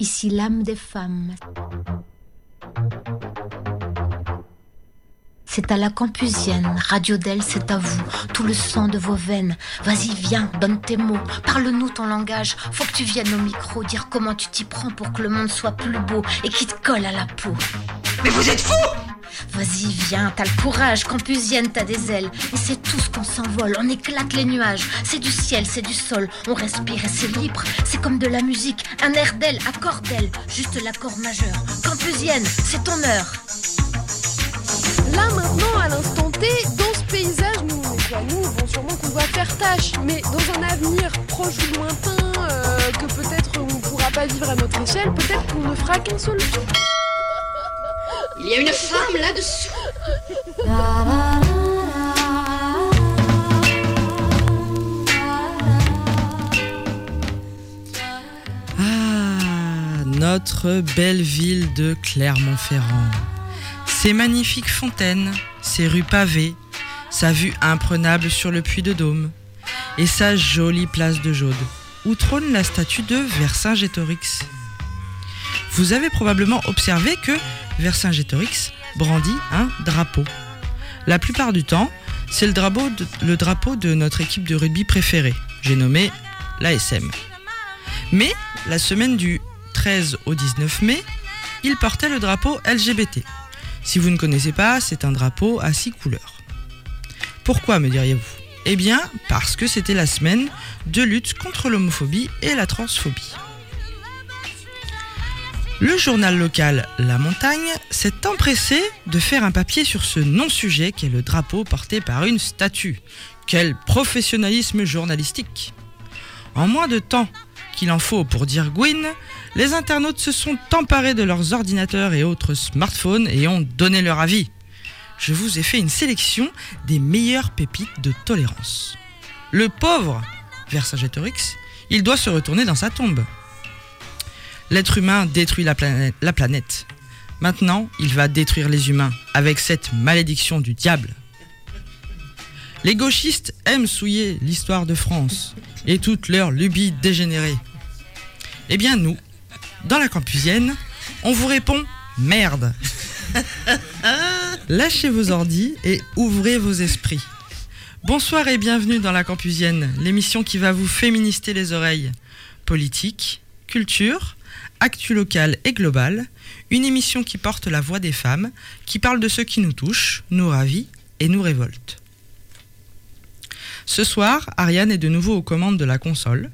Ici l'âme des femmes. C'est à la campusienne, Radio d'elle, c'est à vous, tout le sang de vos veines. Vas-y, viens, donne tes mots, parle-nous ton langage. Faut que tu viennes au micro dire comment tu t'y prends pour que le monde soit plus beau et qui te colle à la peau. Mais vous êtes fou Vas-y, viens, t'as le courage, campusienne, t'as des ailes. Et c'est tout ce qu'on s'envole, on éclate les nuages. C'est du ciel, c'est du sol, on respire et c'est libre. C'est comme de la musique, un air d'aile, accord d'aile, juste l'accord majeur. Campusienne, c'est ton heure. Là maintenant, à l'instant T, dans ce paysage, nous, nous, bon, sûrement qu'on doit faire tâche, mais dans un avenir proche ou lointain, euh, que peut-être on ne pourra pas vivre à notre échelle, peut-être qu'on ne fera qu'un seul jour. Il y a une femme là-dessous. Ah, notre belle ville de Clermont-Ferrand. Ses magnifiques fontaines, ses rues pavées, sa vue imprenable sur le puits de Dôme et sa jolie place de Jaude, où trône la statue de Vercingétorix. Vous avez probablement observé que Vercingétorix brandit un drapeau. La plupart du temps, c'est le le drapeau de notre équipe de rugby préférée, j'ai nommé l'ASM. Mais la semaine du 13 au 19 mai, il portait le drapeau LGBT. Si vous ne connaissez pas, c'est un drapeau à six couleurs. Pourquoi, me diriez-vous? Eh bien, parce que c'était la semaine de lutte contre l'homophobie et la transphobie. Le journal local La Montagne s'est empressé de faire un papier sur ce non-sujet qu'est le drapeau porté par une statue. Quel professionnalisme journalistique En moins de temps qu'il en faut pour dire Gwyn, les internautes se sont emparés de leurs ordinateurs et autres smartphones et ont donné leur avis. Je vous ai fait une sélection des meilleures pépites de tolérance. Le pauvre Vercingétorix, il doit se retourner dans sa tombe. L'être humain détruit la planète, la planète. Maintenant, il va détruire les humains avec cette malédiction du diable. Les gauchistes aiment souiller l'histoire de France et toutes leurs lubies dégénérées. Eh bien nous, dans la campusienne, on vous répond merde. Lâchez vos ordis et ouvrez vos esprits. Bonsoir et bienvenue dans la campusienne, l'émission qui va vous féminister les oreilles. Politique, culture, actu local et global, une émission qui porte la voix des femmes, qui parle de ce qui nous touche, nous ravit et nous révolte. Ce soir, Ariane est de nouveau aux commandes de la console.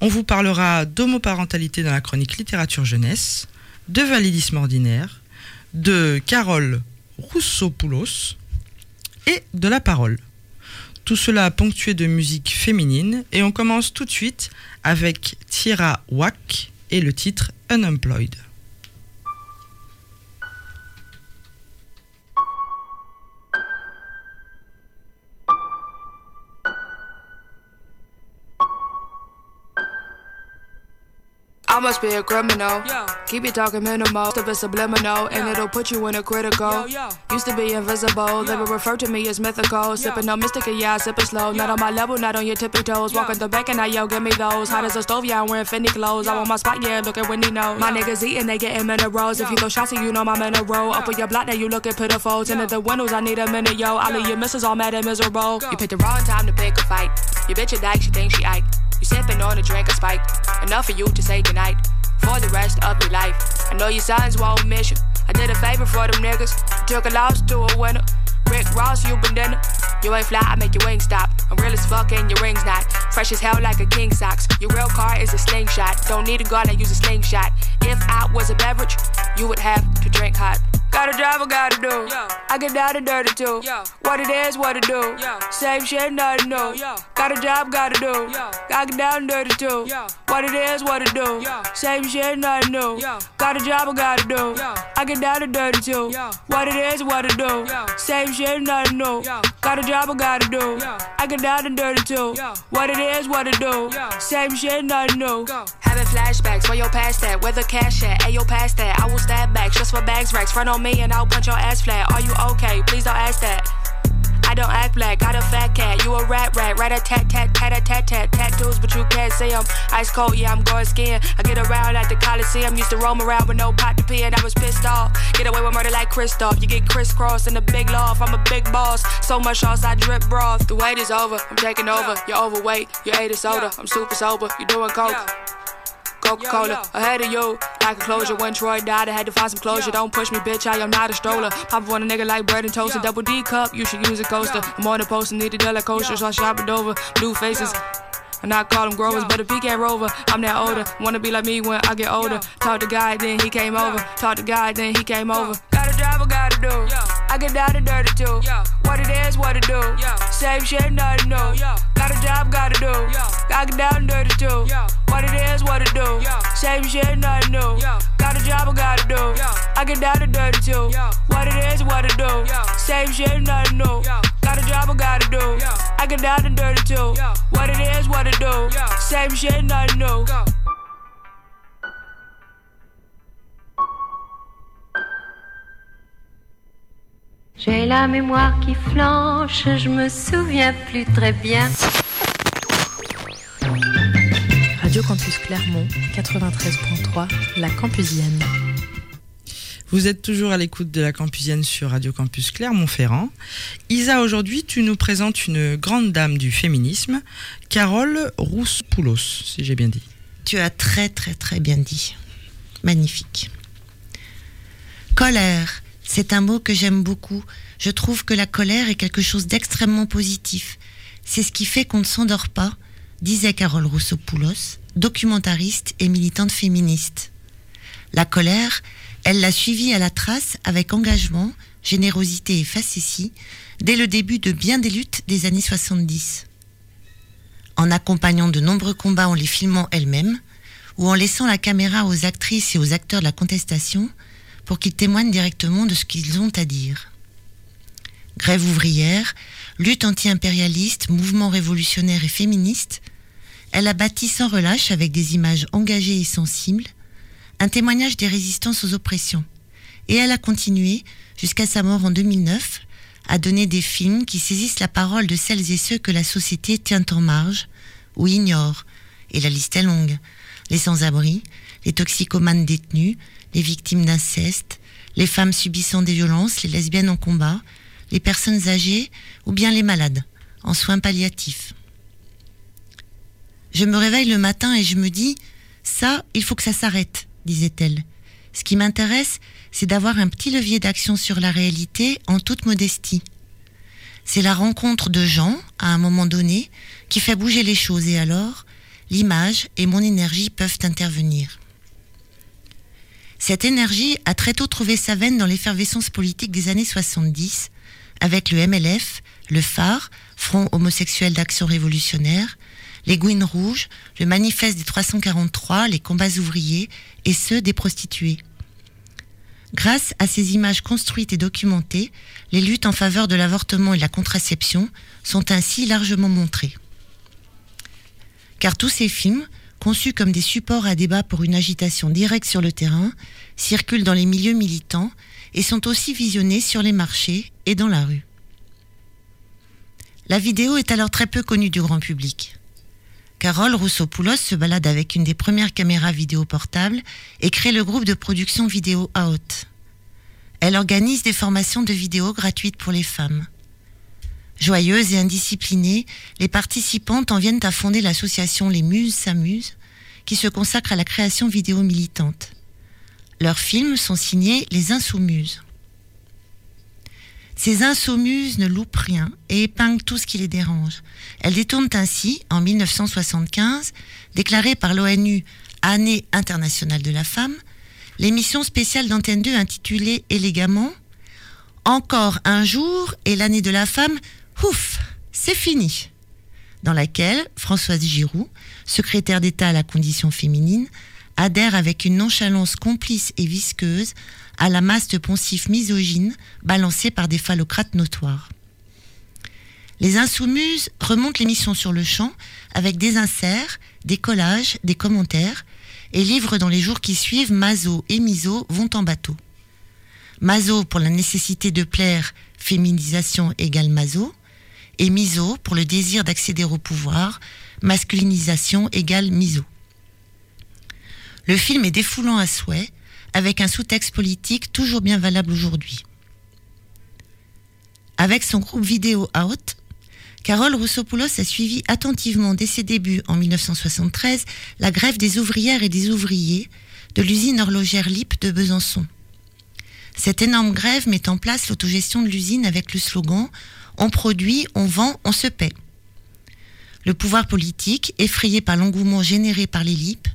On vous parlera d'homoparentalité dans la chronique littérature jeunesse, de validisme ordinaire, de Carole Roussopoulos et de la parole. Tout cela ponctué de musique féminine et on commence tout de suite avec Tira Wack et le titre Unemployed. I must be a criminal. Keep it talking minimal. Stuff is subliminal, and it'll put you in a critical. Used to be invisible, they would refer to me as mythical. Sipping on mystic, yeah, sipping slow. Not on my level, not on your tippy toes. Walking the back and I yo, give me those. Hot as a stove, yeah, I'm wearing Fendi clothes. I want my spot, yeah, look at Wendy. My niggas eating, they getting minerals. If you throw shots, you know my mineral. Up on your block, now you looking pitiful. Tinted the windows, I need a minute, yo. All of your misses all mad and miserable. You picked the wrong time to pick a fight. Your bitch a dyke, she thinks she Ike. You sipping on a drink of spike. Enough for you to say goodnight for the rest of your life. I know your sons won't miss you. I did a favor for them niggas. Took a loss to a winner. Rick Ross, you been dinner. You ain't fly, I make your wings stop. I'm real as fuck and your ring's not. Fresh as hell like a king socks. Your real car is a slingshot. Don't need a gun, I use a slingshot. If I was a beverage, you would have to drink hot. Got a job, I gotta do. I get down and dirty too. What it is, what it do. Same shit, nothing new. Got a job, gotta do. I get down and dirty too. What it is, what it do. Same shit, nothing new. Got a job, I gotta do. I get down and dirty too. What it is, what it do. Same shit, nothing new. Got a job, I gotta do. I get down and dirty too. What it is, what it do. Same shit, nothing new. Having flashbacks, where your past that? Where the cash at? Ayo, past that. I will stab back, just for bags racks. Front on me and I'll punch your ass flat. Are you okay? Please don't ask that. I don't act black, got a fat cat. You a rat rat, rat a tat tat tat a tat tat tattoos, but you can't see them. Ice cold, yeah, I'm going skiing. I get around at the Coliseum, used to roam around with no pot to pee, and I was pissed off. Get away with murder like Christoph. You get crisscrossed in the big loft. I'm a big boss. So much sauce, I drip broth. The wait is over. I'm taking over. You're overweight. You ate a soda. I'm super sober. You doing coke. Coca Cola ahead of you. Like a closure. When Troy died, I had to find some closure. Don't push me, bitch. I am not a stroller. Pop on a nigga like bread and toast. A double D cup. You should use a coaster. I'm on the post and need a deal like coaster. So I shop it over. Blue faces. And I call them growers, but if he can't rover, I'm that older. Wanna be like me when I get older. Talk to God, then he came over. Talk to God, then he came over. Got a job I gotta do. I get down and dirty too. What it is, what it do. Same shit, nothing new. Got a job, gotta do. I get down and dirty too. What it is, what it do. Same shit, nothing new. Got a job, I gotta do. I get down and dirty too. What it is, what it do. Same shit, nothing new. Got a job, I gotta do. I get down and dirty too. What it is, what it do. Same shit, nothing new. J'ai la mémoire qui flanche, je me souviens plus très bien. Radio Campus Clermont, 93.3, la Campusienne. Vous êtes toujours à l'écoute de la Campusienne sur Radio Campus Clermont-Ferrand. Isa, aujourd'hui, tu nous présentes une grande dame du féminisme, Carole Rousse-Poulos, si j'ai bien dit. Tu as très très très bien dit. Magnifique. Colère, c'est un mot que j'aime beaucoup. Je trouve que la colère est quelque chose d'extrêmement positif. C'est ce qui fait qu'on ne s'endort pas, disait Carole Rousseau-Poulos, documentariste et militante féministe. La colère, elle l'a suivie à la trace avec engagement, générosité et facétie dès le début de bien des luttes des années 70. En accompagnant de nombreux combats en les filmant elle-même, ou en laissant la caméra aux actrices et aux acteurs de la contestation pour qu'ils témoignent directement de ce qu'ils ont à dire. Grève ouvrière, lutte anti-impérialiste, mouvement révolutionnaire et féministe, elle a bâti sans relâche avec des images engagées et sensibles, un témoignage des résistances aux oppressions. Et elle a continué, jusqu'à sa mort en 2009, à donner des films qui saisissent la parole de celles et ceux que la société tient en marge ou ignore. Et la liste est longue. Les sans-abri, les toxicomanes détenus, les victimes d'inceste, les femmes subissant des violences, les lesbiennes en combat, les personnes âgées ou bien les malades, en soins palliatifs. Je me réveille le matin et je me dis, ça, il faut que ça s'arrête, disait-elle. Ce qui m'intéresse, c'est d'avoir un petit levier d'action sur la réalité en toute modestie. C'est la rencontre de gens, à un moment donné, qui fait bouger les choses et alors, l'image et mon énergie peuvent intervenir. Cette énergie a très tôt trouvé sa veine dans l'effervescence politique des années 70, avec le MLF, le phare, Front homosexuel d'action révolutionnaire, les Gouines rouges, le manifeste des 343, les combats ouvriers et ceux des prostituées. Grâce à ces images construites et documentées, les luttes en faveur de l'avortement et de la contraception sont ainsi largement montrées. Car tous ces films, conçus comme des supports à débat pour une agitation directe sur le terrain, circulent dans les milieux militants et sont aussi visionnés sur les marchés et dans la rue. La vidéo est alors très peu connue du grand public. Carole Rousseau-Poulos se balade avec une des premières caméras vidéo portables et crée le groupe de production vidéo Out. Elle organise des formations de vidéo gratuites pour les femmes. Joyeuses et indisciplinées, les participantes en viennent à fonder l'association Les Muses s'amusent, qui se consacre à la création vidéo militante. Leurs films sont signés Les Insoumises. Ces insoumises ne loupent rien et épinglent tout ce qui les dérange. Elles détournent ainsi, en 1975, déclarée par l'ONU Année internationale de la femme, l'émission spéciale d'Antenne 2 intitulée élégamment Encore un jour et l'année de la femme, ouf, c'est fini dans laquelle Françoise Giroud, secrétaire d'État à la condition féminine, adhère avec une nonchalance complice et visqueuse à la masse de poncifs misogynes balancés par des phallocrates notoires. Les insoumises remontent l'émission sur le champ avec des inserts, des collages, des commentaires et livrent dans les jours qui suivent Mazo et Miso vont en bateau. Mazo pour la nécessité de plaire, féminisation égale Mazo, et miso pour le désir d'accéder au pouvoir, masculinisation égale miso. Le film est défoulant à souhait, avec un sous-texte politique toujours bien valable aujourd'hui. Avec son groupe vidéo Out, Carole Roussopoulos a suivi attentivement dès ses débuts en 1973 la grève des ouvrières et des ouvriers de l'usine horlogère LIP de Besançon. Cette énorme grève met en place l'autogestion de l'usine avec le slogan On produit, on vend, on se paie. Le pouvoir politique, effrayé par l'engouement généré par les LIP,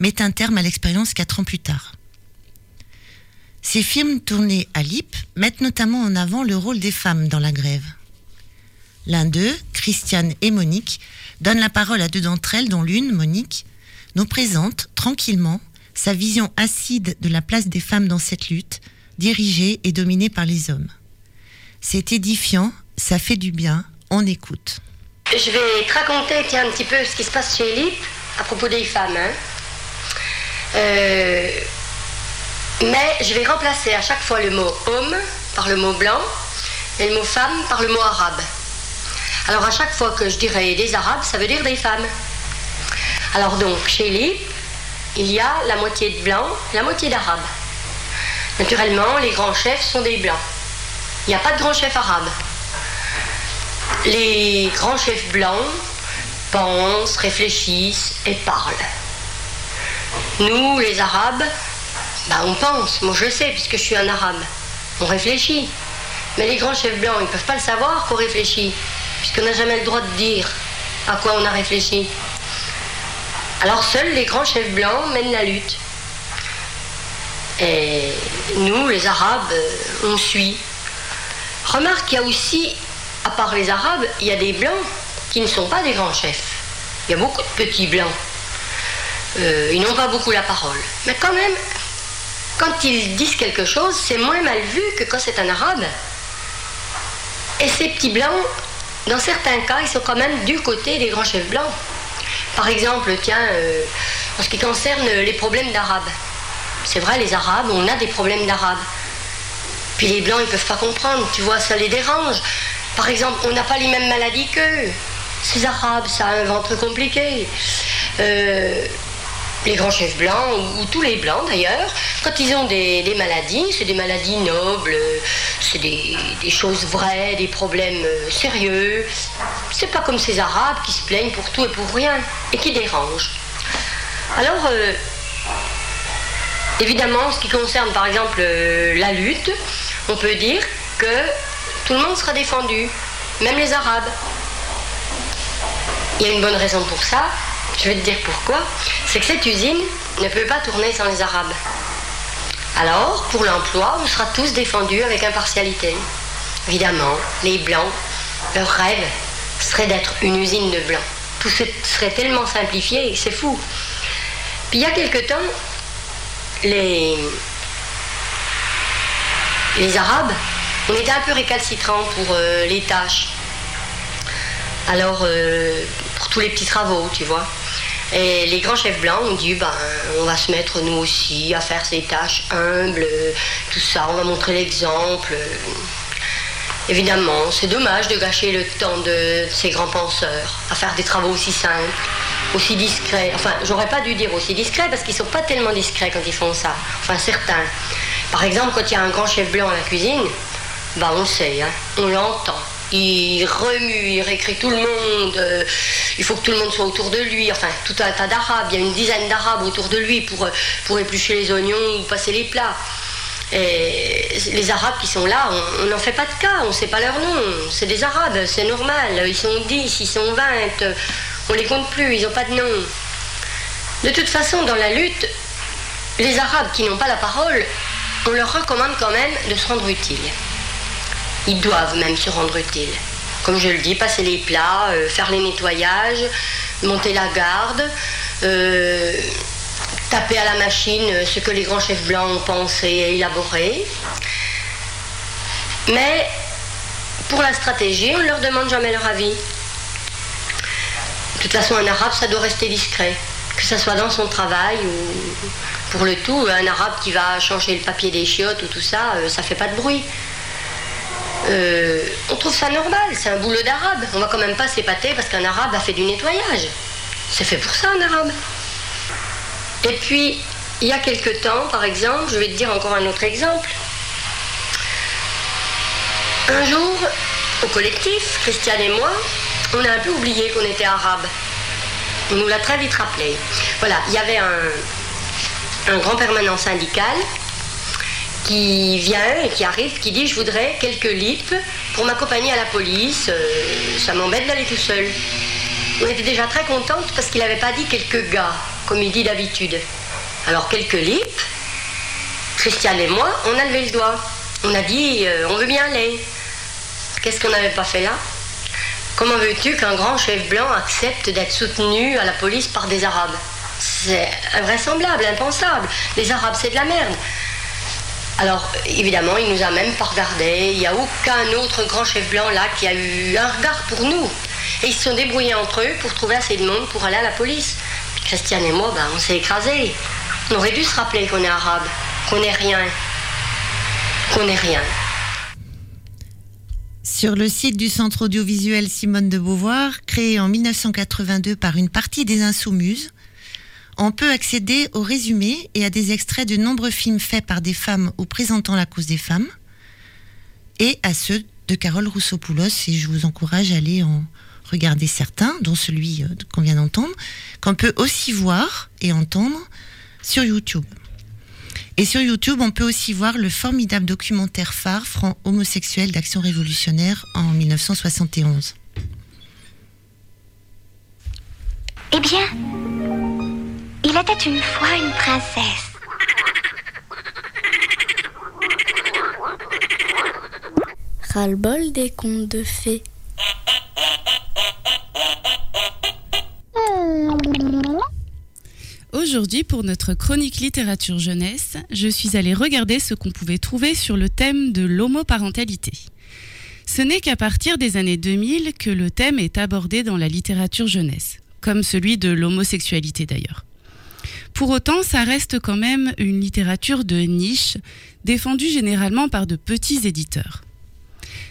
met un terme à l'expérience quatre ans plus tard. Ces films tournés à LIP mettent notamment en avant le rôle des femmes dans la grève. L'un d'eux, Christiane et Monique, donne la parole à deux d'entre elles, dont l'une, Monique, nous présente tranquillement sa vision acide de la place des femmes dans cette lutte, dirigée et dominée par les hommes. C'est édifiant, ça fait du bien, on écoute. Je vais te raconter un petit peu ce qui se passe chez LIP à propos des femmes. Hein. Euh, mais je vais remplacer à chaque fois le mot homme par le mot blanc et le mot femme par le mot arabe. Alors à chaque fois que je dirais des arabes, ça veut dire des femmes. Alors donc, chez LIP, il y a la moitié de blancs, la moitié d'arabes. Naturellement, les grands chefs sont des blancs. Il n'y a pas de grands chefs arabes. Les grands chefs blancs pensent, réfléchissent et parlent. Nous, les Arabes, bah, on pense. Moi, je sais, puisque je suis un Arabe. On réfléchit. Mais les grands chefs blancs, ils ne peuvent pas le savoir qu'on réfléchit, puisqu'on n'a jamais le droit de dire à quoi on a réfléchi. Alors seuls les grands chefs blancs mènent la lutte. Et nous, les Arabes, on suit. Remarque qu'il y a aussi, à part les Arabes, il y a des Blancs qui ne sont pas des grands chefs. Il y a beaucoup de petits Blancs. Euh, ils n'ont pas beaucoup la parole. Mais quand même, quand ils disent quelque chose, c'est moins mal vu que quand c'est un arabe. Et ces petits blancs, dans certains cas, ils sont quand même du côté des grands chefs blancs. Par exemple, tiens, euh, en ce qui concerne les problèmes d'arabes. C'est vrai, les arabes, on a des problèmes d'arabes. Puis les blancs, ils ne peuvent pas comprendre, tu vois, ça les dérange. Par exemple, on n'a pas les mêmes maladies qu'eux. Ces arabes, ça a un ventre compliqué. Euh, les grands chefs blancs, ou, tous les blancs d'ailleurs, quand ils ont des, maladies, c'est des maladies nobles, c'est des, choses vraies, des problèmes euh, sérieux. C'est pas comme ces Arabes qui se plaignent pour tout et pour rien, et qui dérangent. Alors, euh, évidemment, en ce qui concerne par exemple euh, la lutte, on peut dire que tout le monde sera défendu, même les Arabes. Il y a une bonne raison pour ça, je vais te dire pourquoi. C'est que cette usine ne peut pas tourner sans les Arabes. Alors, pour l'emploi, on sera tous défendus avec impartialité. Évidemment, les Blancs, leur rêve serait d'être une usine de Blancs. Tout serait tellement simplifié, c'est fou. Puis il y a quelque temps, les, Arabes, on était un peu récalcitrants pour euh, les tâches. Alors, euh, pour tous les petits travaux, tu vois. Et les grands chefs blancs ont dit, ben, on va se mettre nous aussi à faire ces tâches humbles, tout ça, on va montrer l'exemple. Évidemment, c'est dommage de gâcher le temps de ces grands penseurs à faire des travaux aussi simples, aussi discrets. Enfin, j'aurais pas dû dire aussi discrets parce qu'ils sont pas tellement discrets quand ils font ça. Enfin, certains. Par exemple, quand il y a un grand chef blanc à la cuisine, ben on sait, hein, on l'entend il remue, il réécrit tout le monde, euh, il faut que tout le monde soit autour de lui, enfin tout un tas d'arabes, il y a une dizaine d'arabes autour de lui pour, euh, éplucher les oignons ou passer les plats. Et les arabes qui sont là, on n'en fait pas de cas, on ne sait pas leur nom, c'est des arabes, c'est normal, ils sont 10, ils sont 20, on les compte plus, ils n'ont pas de nom. De toute façon, dans la lutte, les arabes qui n'ont pas la parole, on leur recommande quand même de se rendre utile. Ils doivent même se rendre utiles. Comme je le dis, passer les plats, euh, faire les nettoyages, monter la garde, euh, taper à la machine ce que les grands chefs blancs ont pensé et élaboré. Mais pour la stratégie, on ne leur demande jamais leur avis. De toute façon, un arabe, ça doit rester discret. Que ce soit dans son travail ou pour le tout, un arabe qui va changer le papier des chiottes ou tout ça, euh, ça fait pas de bruit. Euh, on trouve ça normal, c'est un boulot d'arabe. On va quand même pas s'épater parce qu'un arabe a fait du nettoyage. C'est fait pour ça un arabe. Et puis, il y a quelque temps, par exemple, je vais te dire encore un autre exemple. Un jour, au collectif, Christiane et moi, on a un peu oublié qu'on était arabe. On nous l'a très vite rappelé. Voilà, il y avait un, un grand permanent syndical qui vient et qui arrive, qui dit je voudrais quelques lips pour m'accompagner à la police. Euh, ça m'embête d'aller tout seul. On était déjà très contente parce qu'il n'avait pas dit quelques gars, comme il dit d'habitude. Alors quelques lips, Christiane et moi, on a levé le doigt. On a dit euh, on veut bien aller. Qu'est-ce qu'on n'avait pas fait là? Comment veux-tu qu'un grand chef blanc accepte d'être soutenu à la police par des Arabes? C'est invraisemblable, impensable. Les Arabes, c'est de la merde. Alors, évidemment, il nous a même pas regardé. Il n'y a aucun autre grand chef blanc là qui a eu un regard pour nous. Et ils se sont débrouillés entre eux pour trouver assez de monde pour aller à la police. Christiane et moi, ben, on s'est écrasés. On aurait dû se rappeler qu'on est arabe, qu'on n'est rien. Qu'on n'est rien. Sur le site du Centre audiovisuel Simone de Beauvoir, créé en 1982 par une partie des Insoumises, on peut accéder au résumé et à des extraits de nombreux films faits par des femmes ou présentant la cause des femmes, et à ceux de Carole Roussopoulos, et je vous encourage à aller en regarder certains, dont celui euh, qu'on vient d'entendre, qu'on peut aussi voir et entendre sur YouTube. Et sur YouTube, on peut aussi voir le formidable documentaire phare franc homosexuel d'Action révolutionnaire en 1971. Eh bien, il était une fois une princesse. Ras-le-bol des contes de fées. Aujourd'hui, pour notre chronique littérature jeunesse, je suis allée regarder ce qu'on pouvait trouver sur le thème de l'homoparentalité. Ce n'est qu'à partir des années 2000 que le thème est abordé dans la littérature jeunesse, comme celui de l'homosexualité d'ailleurs. Pour autant, ça reste quand même une littérature de niche, défendue généralement par de petits éditeurs.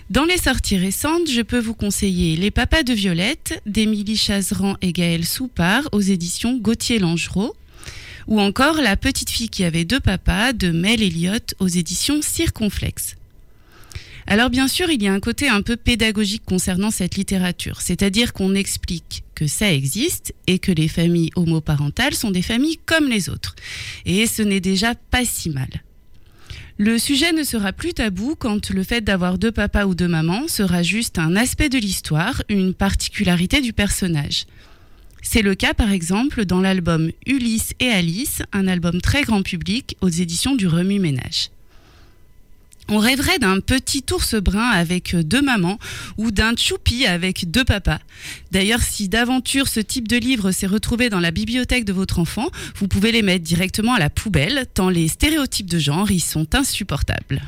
Dans les sorties récentes, je peux vous conseiller Les Papas de Violette d'Émilie Chazeran et Gaël Soupard aux éditions Gauthier Langereau, ou encore La petite fille qui avait deux papas de Mel Elliott aux éditions Circonflexe. Alors bien sûr, il y a un côté un peu pédagogique concernant cette littérature, c'est-à-dire qu'on explique que ça existe et que les familles homoparentales sont des familles comme les autres. Et ce n'est déjà pas si mal. Le sujet ne sera plus tabou quand le fait d'avoir deux papas ou deux mamans sera juste un aspect de l'histoire, une particularité du personnage. C'est le cas par exemple dans l'album Ulysse et Alice, un album très grand public aux éditions du Remue Ménage. On rêverait d'un petit ours brun avec deux mamans ou d'un choupi avec deux papas. D'ailleurs, si d'aventure ce type de livre s'est retrouvé dans la bibliothèque de votre enfant, vous pouvez les mettre directement à la poubelle, tant les stéréotypes de genre y sont insupportables.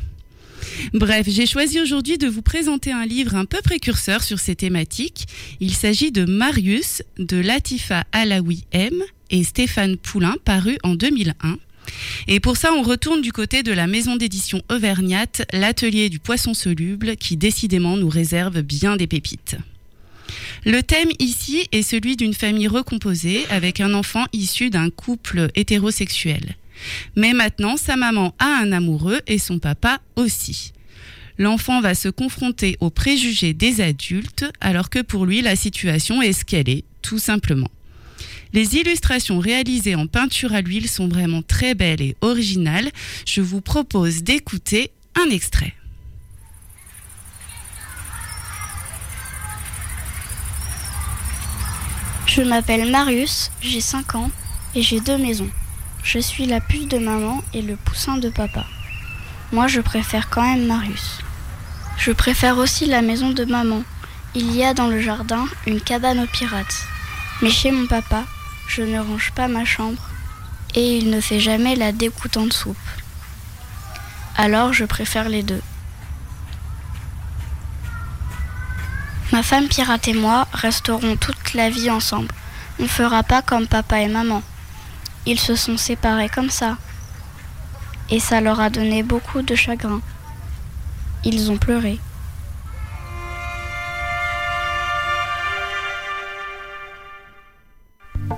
Bref, j'ai choisi aujourd'hui de vous présenter un livre un peu précurseur sur ces thématiques. Il s'agit de Marius de Latifa Alaoui M et Stéphane Poulain, paru en 2001. Et pour ça, on retourne du côté de la maison d'édition Auvergnate, l'atelier du poisson soluble, qui décidément nous réserve bien des pépites. Le thème ici est celui d'une famille recomposée avec un enfant issu d'un couple hétérosexuel. Mais maintenant, sa maman a un amoureux et son papa aussi. L'enfant va se confronter aux préjugés des adultes alors que pour lui, la situation est ce qu'elle est, tout simplement. Les illustrations réalisées en peinture à l'huile sont vraiment très belles et originales. Je vous propose d'écouter un extrait. Je m'appelle Marius, j'ai 5 ans et j'ai deux maisons. Je suis la puce de maman et le poussin de papa. Moi, je préfère quand même Marius. Je préfère aussi la maison de maman. Il y a dans le jardin une cabane aux pirates. Mais chez mon papa, je ne range pas ma chambre et il ne fait jamais la dégoûtante soupe. Alors je préfère les deux. Ma femme pirate et moi resterons toute la vie ensemble. On ne fera pas comme papa et maman. Ils se sont séparés comme ça. Et ça leur a donné beaucoup de chagrin. Ils ont pleuré.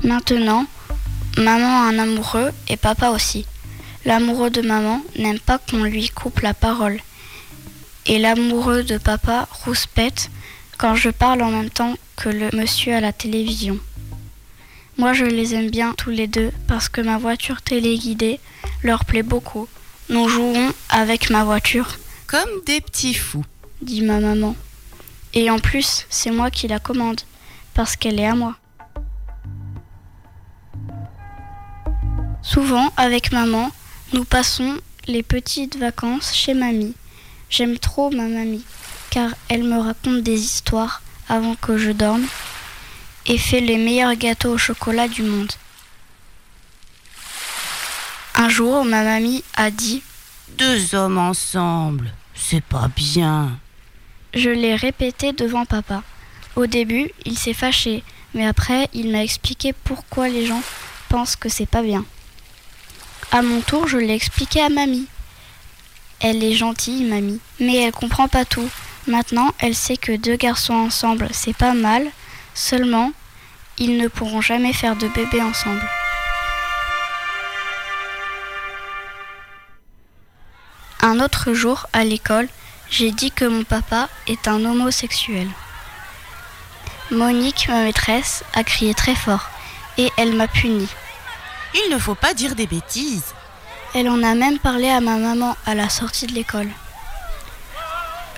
Maintenant, maman a un amoureux et papa aussi. L'amoureux de maman n'aime pas qu'on lui coupe la parole. Et l'amoureux de papa rouspète quand je parle en même temps que le monsieur à la télévision. Moi je les aime bien tous les deux parce que ma voiture téléguidée leur plaît beaucoup. Nous jouons avec ma voiture. Comme des petits fous, dit ma maman. Et en plus, c'est moi qui la commande, parce qu'elle est à moi. Souvent, avec maman, nous passons les petites vacances chez mamie. J'aime trop ma mamie, car elle me raconte des histoires avant que je dorme et fait les meilleurs gâteaux au chocolat du monde. Un jour, ma mamie a dit Deux hommes ensemble, c'est pas bien. Je l'ai répété devant papa. Au début, il s'est fâché, mais après, il m'a expliqué pourquoi les gens pensent que c'est pas bien. À mon tour, je l'ai expliqué à mamie. Elle est gentille, mamie, mais elle comprend pas tout. Maintenant, elle sait que deux garçons ensemble, c'est pas mal, seulement, ils ne pourront jamais faire de bébé ensemble. Un autre jour, à l'école, j'ai dit que mon papa est un homosexuel. Monique, ma maîtresse, a crié très fort et elle m'a puni. Il ne faut pas dire des bêtises. Elle en a même parlé à ma maman à la sortie de l'école.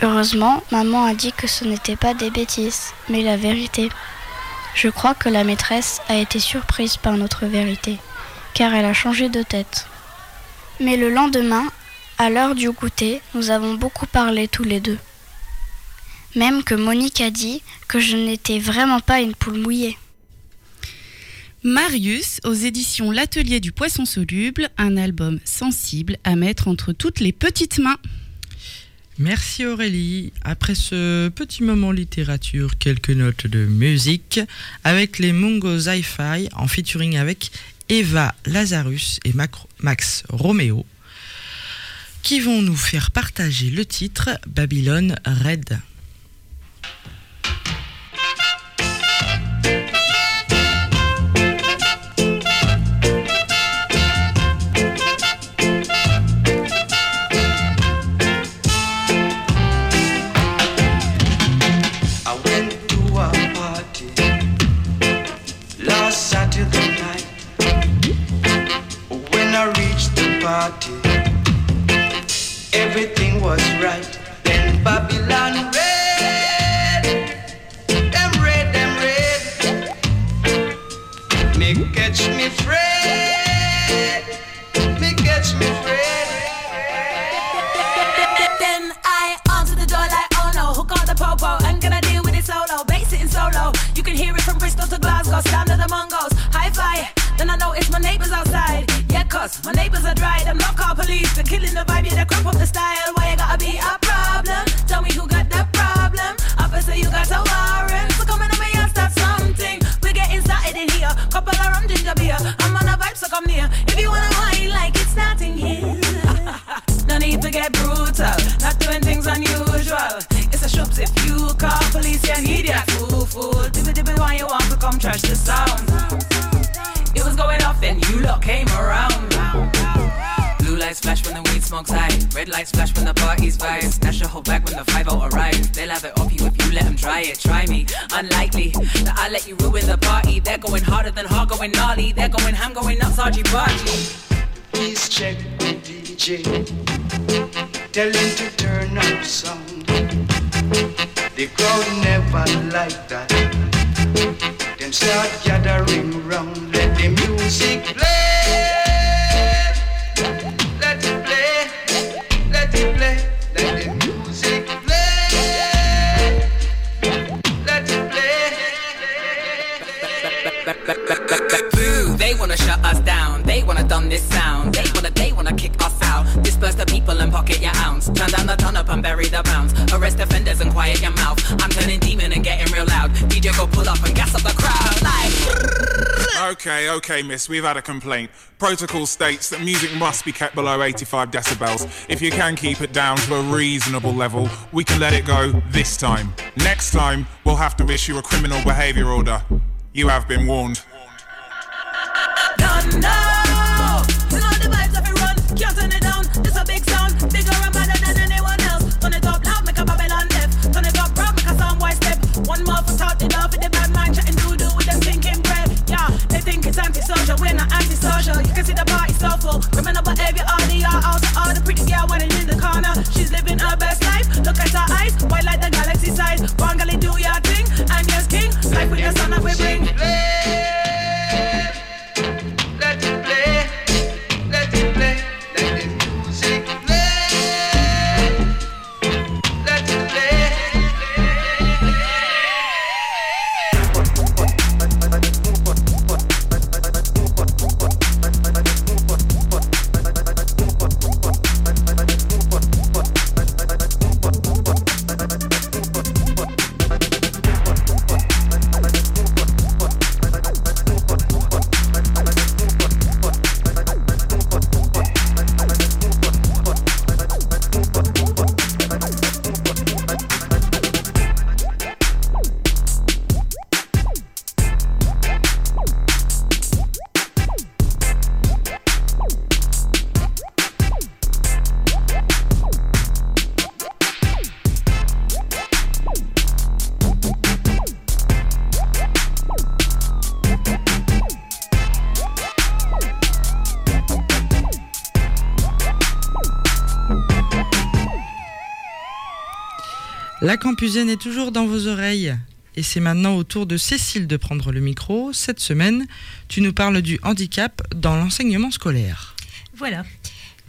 Heureusement, maman a dit que ce n'était pas des bêtises, mais la vérité. Je crois que la maîtresse a été surprise par notre vérité, car elle a changé de tête. Mais le lendemain, à l'heure du goûter, nous avons beaucoup parlé tous les deux. Même que Monique a dit que je n'étais vraiment pas une poule mouillée. Marius, aux éditions L'Atelier du Poisson Soluble, un album sensible à mettre entre toutes les petites mains. Merci Aurélie. Après ce petit moment littérature, quelques notes de musique avec les Mongo Hi-Fi en featuring avec Eva Lazarus et Max Romeo qui vont nous faire partager le titre Babylone Red. Okay, okay, miss, we've had a complaint. Protocol states that music must be kept below 85 decibels. If you can keep it down to a reasonable level, we can let it go this time. Next time, we'll have to issue a criminal behaviour order. You have been warned. antisocial, we're not antisocial. You can see the party so full. Remember behavior, all the also all the pretty girl waiting in the corner. She's living her best life. Look at her eyes, white like the galaxy size. Bangali do your thing, I'm your king. Life with the sun that we bring. La Campusienne est toujours dans vos oreilles. Et c'est maintenant au tour de Cécile de prendre le micro. Cette semaine, tu nous parles du handicap dans l'enseignement scolaire. Voilà.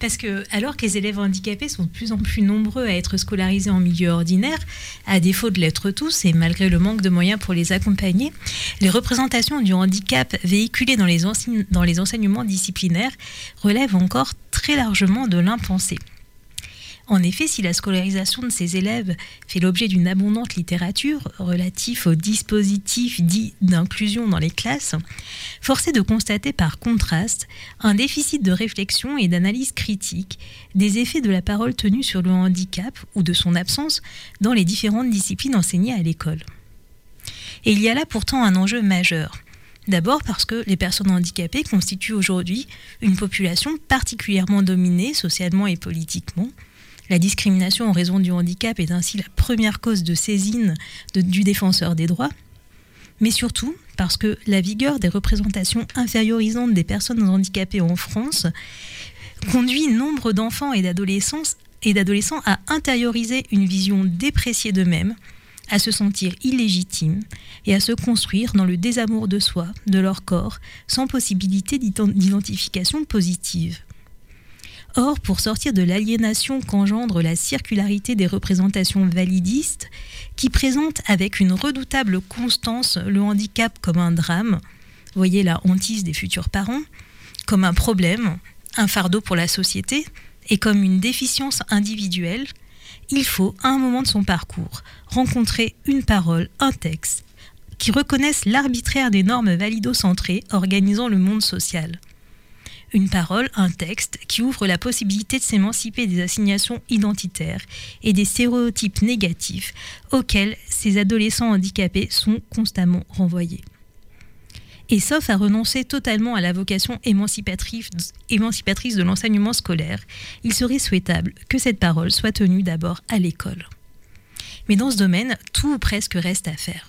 Parce que, alors que les élèves handicapés sont de plus en plus nombreux à être scolarisés en milieu ordinaire, à défaut de l'être tous et malgré le manque de moyens pour les accompagner, les représentations du handicap véhiculées dans les, dans les enseignements disciplinaires relèvent encore très largement de l'impensé. En effet, si la scolarisation de ces élèves fait l'objet d'une abondante littérature relative aux dispositifs dits d'inclusion dans les classes, force est de constater par contraste un déficit de réflexion et d'analyse critique des effets de la parole tenue sur le handicap ou de son absence dans les différentes disciplines enseignées à l'école. Et il y a là pourtant un enjeu majeur. D'abord parce que les personnes handicapées constituent aujourd'hui une population particulièrement dominée socialement et politiquement, la discrimination en raison du handicap est ainsi la première cause de saisine du défenseur des droits, mais surtout parce que la vigueur des représentations infériorisantes des personnes handicapées en France conduit nombre d'enfants et d'adolescents à intérioriser une vision dépréciée d'eux-mêmes, à se sentir illégitimes et à se construire dans le désamour de soi, de leur corps, sans possibilité d'identification positive. Or, pour sortir de l'aliénation qu'engendre la circularité des représentations validistes, qui présentent avec une redoutable constance le handicap comme un drame, voyez la hantise des futurs parents, comme un problème, un fardeau pour la société, et comme une déficience individuelle, il faut, à un moment de son parcours, rencontrer une parole, un texte, qui reconnaissent l'arbitraire des normes valido-centrées organisant le monde social une parole, un texte qui ouvre la possibilité de s'émanciper des assignations identitaires et des stéréotypes négatifs auxquels ces adolescents handicapés sont constamment renvoyés. Et sauf à renoncer totalement à la vocation émancipatrice, de l'enseignement scolaire, il serait souhaitable que cette parole soit tenue d'abord à l'école. Mais dans ce domaine, tout ou presque reste à faire.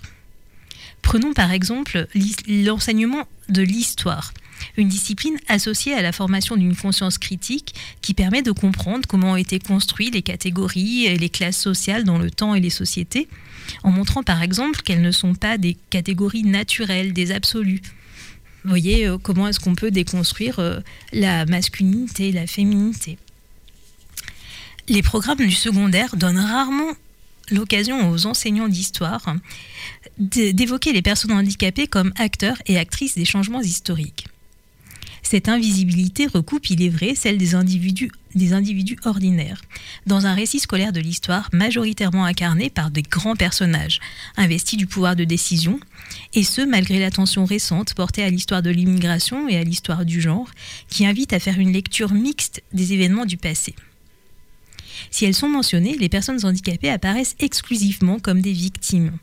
Prenons par exemple l'enseignement de l'histoire une discipline associée à la formation d'une conscience critique qui permet de comprendre comment ont été construites les catégories et les classes sociales dans le temps et les sociétés, en montrant par exemple qu'elles ne sont pas des catégories naturelles, des absolus. Vous voyez euh, comment est-ce qu'on peut déconstruire euh, la masculinité, la féminité. Les programmes du secondaire donnent rarement l'occasion aux enseignants d'histoire d'évoquer les personnes handicapées comme acteurs et actrices des changements historiques. Cette invisibilité recoupe, il est vrai, celle des individus, ordinaires, dans un récit scolaire de l'histoire majoritairement incarné par des grands personnages, investis du pouvoir de décision, et ce malgré l'attention récente portée à l'histoire de l'immigration et à l'histoire du genre, qui invite à faire une lecture mixte des événements du passé. Si elles sont mentionnées, les personnes handicapées apparaissent exclusivement comme des victimes.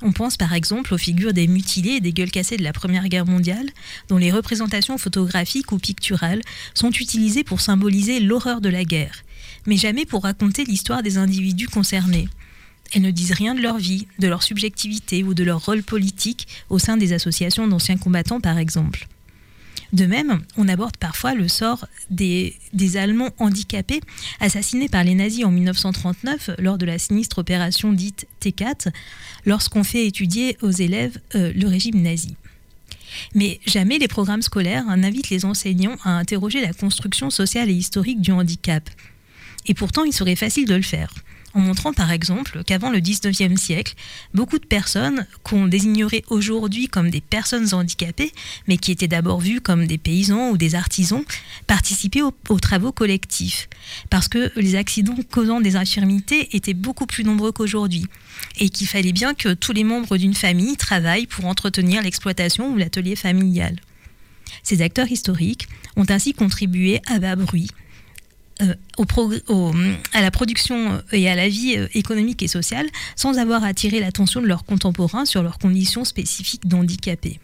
On pense par exemple aux figures des mutilés et des gueules cassées de la Première Guerre mondiale, dont les représentations photographiques ou picturales sont utilisées pour symboliser l'horreur de la guerre, mais jamais pour raconter l'histoire des individus concernés. Elles ne disent rien de leur vie, de leur subjectivité ou de leur rôle politique au sein des associations d'anciens combattants par exemple. De même, on aborde parfois le sort des, Allemands handicapés assassinés par les nazis en 1939 lors de la sinistre opération dite T4, lorsqu'on fait étudier aux élèves euh, le régime nazi. Mais jamais les programmes scolaires n'invitent les enseignants à interroger la construction sociale et historique du handicap. Et pourtant, il serait facile de le faire en montrant par exemple qu'avant le 19e siècle, beaucoup de personnes qu'on désignerait aujourd'hui comme des personnes handicapées, mais qui étaient d'abord vues comme des paysans ou des artisans, participaient aux, travaux collectifs. Parce que les accidents causant des infirmités étaient beaucoup plus nombreux qu'aujourd'hui. Et qu'il fallait bien que tous les membres d'une famille travaillent pour entretenir l'exploitation ou l'atelier familial. Ces acteurs historiques ont ainsi contribué à bas bruit euh, au à la production et à la vie euh, économique et sociale sans avoir attiré l'attention de leurs contemporains sur leurs conditions spécifiques d'handicapés.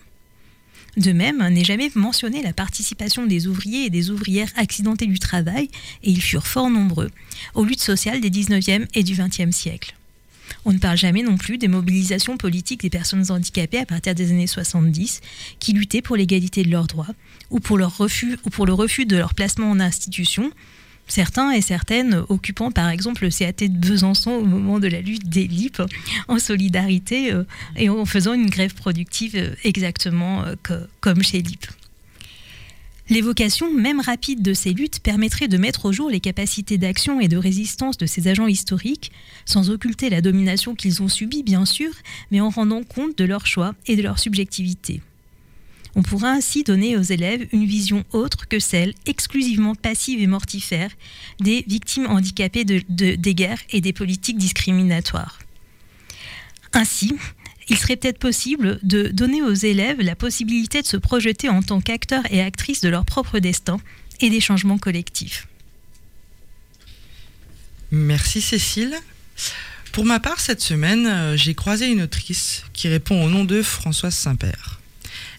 De même, n'est jamais mentionnée la participation des ouvriers et des ouvrières accidentés du travail, et ils furent fort nombreux, aux luttes sociales des 19e et du 20e siècles. On ne parle jamais non plus des mobilisations politiques des personnes handicapées à partir des années 70, qui luttaient pour l'égalité de leurs droits, ou ou pour le refus de leur placement en institution, certains et certaines occupant par exemple le CAT de Besançon au moment de la lutte des LIP en solidarité euh, et en faisant une grève productive euh, exactement euh, comme chez LIP. L'évocation même rapide de ces luttes permettrait de mettre au jour les capacités d'action et de résistance de ces agents historiques, sans occulter la domination qu'ils ont subie bien sûr, mais en rendant compte de leurs choix et de leur subjectivité. On pourra ainsi donner aux élèves une vision autre que celle exclusivement passive et mortifère des victimes handicapées de, des guerres et des politiques discriminatoires. Ainsi, il serait peut-être possible de donner aux élèves la possibilité de se projeter en tant qu'acteurs et actrices de leur propre destin et des changements collectifs. Merci Cécile. Pour ma part, cette semaine, euh, j'ai croisé une autrice qui répond au nom de Françoise Saint-Père.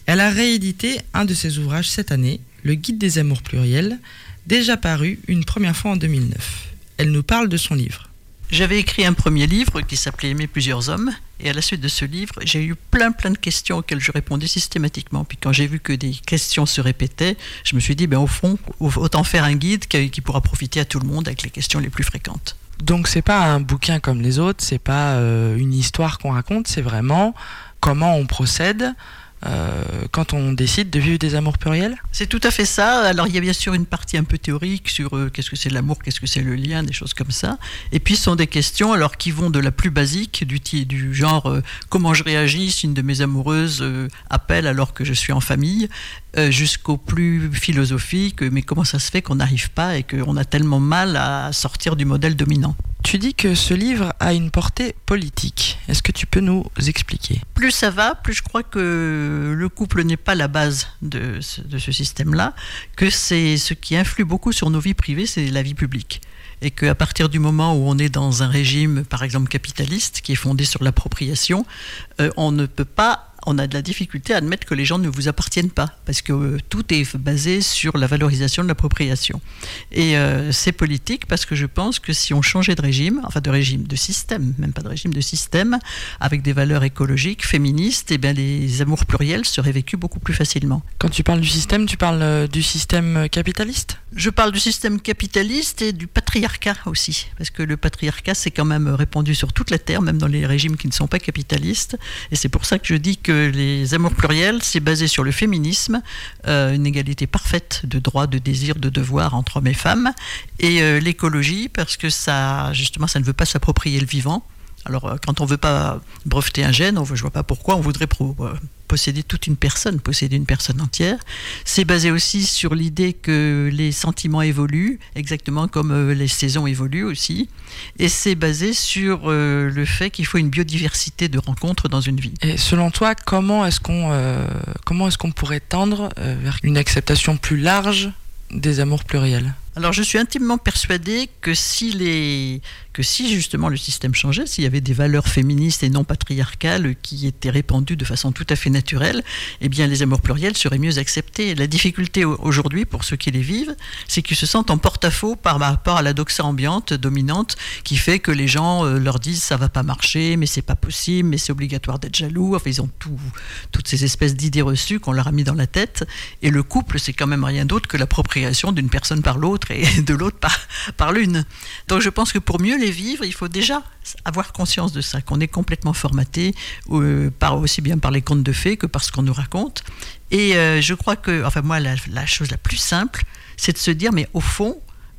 Elle a réédité un de ses ouvrages cette année, Le Guide des amours pluriels, déjà paru une première fois en 2009. Elle nous parle de son livre. J'avais écrit un premier livre qui s'appelait Aimer plusieurs hommes, et à la suite de ce livre, j'ai eu plein plein de questions auxquelles je répondais systématiquement. Puis quand j'ai vu que des questions se répétaient, je me suis dit, ben, au fond, autant faire un guide qui pourra profiter à tout le monde avec les questions les plus fréquentes. Donc c'est pas un bouquin comme les autres, c'est pas euh, une histoire qu'on raconte, c'est vraiment comment on procède euh, quand on décide de vivre des amours pluriels C'est tout à fait ça. Alors il y a bien sûr une partie un peu théorique sur euh, qu'est-ce que c'est l'amour, qu'est-ce que c'est le lien, des choses comme ça. Et puis ce sont des questions alors qui vont de la plus basique, du, genre euh, comment je réagis si une de mes amoureuses appelle alors que je suis en famille, jusqu'au plus philosophique, mais comment ça se fait qu'on n'arrive pas et qu'on a tellement mal à sortir du modèle dominant? Tu dis que ce livre a une portée politique. Est-ce que tu peux nous expliquer? Plus ça va, plus je crois que le couple n'est pas la base de ce, système-là, que c'est ce qui influe beaucoup sur nos vies privées, c'est la vie publique et qu'à partir du moment où on est dans un régime, par exemple capitaliste, qui est fondé sur l'appropriation, euh, on ne peut pas on a de la difficulté à admettre que les gens ne vous appartiennent pas, parce que euh, tout est basé sur la valorisation de l'appropriation. Et euh, c'est politique parce que je pense que si on changeait de régime, enfin de régime, de système, même pas de régime, de système, avec des valeurs écologiques, féministes, et eh bien les amours pluriels seraient vécus beaucoup plus facilement. Quand tu parles du système, tu parles euh, du système capitaliste? Je parle du système capitaliste et du patriarcat aussi, parce que le patriarcat c'est quand même répandu sur toute la Terre, même dans les régimes qui ne sont pas capitalistes, et c'est pour ça que je dis que les amours pluriels, c'est basé sur le féminisme, euh, une égalité parfaite de droits, de désirs, de devoirs entre hommes et femmes, et euh, l'écologie, parce que ça, justement, ça ne veut pas s'approprier le vivant. Alors, euh, quand on ne veut pas breveter un gène, on veut, je ne vois pas pourquoi on voudrait posséder toute une personne, posséder une personne entière. C'est basé aussi sur l'idée que les sentiments évoluent, exactement comme euh, les saisons évoluent aussi. Et c'est basé sur euh, le fait qu'il faut une biodiversité de rencontres dans une vie. Et selon toi, comment est-ce qu'on comment est-ce qu'on pourrait tendre vers une acceptation plus large des amours pluriels? Alors je suis intimement persuadée que si, les, que si justement le système changeait, s'il y avait des valeurs féministes et non patriarcales qui étaient répandues de façon tout à fait naturelle, eh bien les amours pluriels seraient mieux acceptés. La difficulté aujourd'hui pour ceux qui les vivent, c'est qu'ils se sentent en porte-à-faux par rapport à la doxa ambiante dominante qui fait que les gens euh, leur disent ça va pas marcher, mais c'est pas possible, mais c'est obligatoire d'être jaloux. Ils ont tout, toutes ces espèces d'idées reçues qu'on leur a mis dans la tête. Et le couple, c'est quand même rien d'autre que l'appropriation d'une personne par l'autre et de l'autre par, par l'une. Donc je pense que pour mieux les vivre, il faut déjà avoir conscience de ça, qu'on est complètement formaté, euh, par, aussi bien par les contes de fées que par ce qu'on nous raconte. Et euh, je crois que, enfin moi, la, chose la plus simple, c'est de se dire, mais au fond,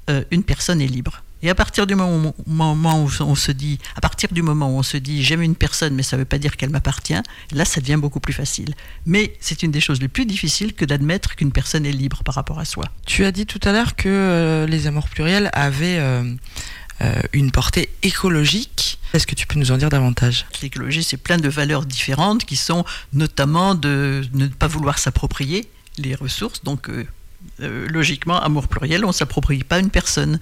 euh, une personne est libre. Et à partir du moment, où on se dit, à partir du moment où on se dit j'aime une personne, mais ça ne veut pas dire qu'elle m'appartient, là ça devient beaucoup plus facile. Mais c'est une des choses les plus difficiles que d'admettre qu'une personne est libre par rapport à soi. Tu as dit tout à l'heure que les amours pluriels avaient une portée écologique. Est-ce que tu peux nous en dire davantage? L'écologie, c'est plein de valeurs différentes qui sont notamment de ne pas vouloir s'approprier les ressources, donc euh, logiquement, amour pluriel, on ne s'approprie pas une personne.